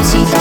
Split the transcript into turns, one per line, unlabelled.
cosita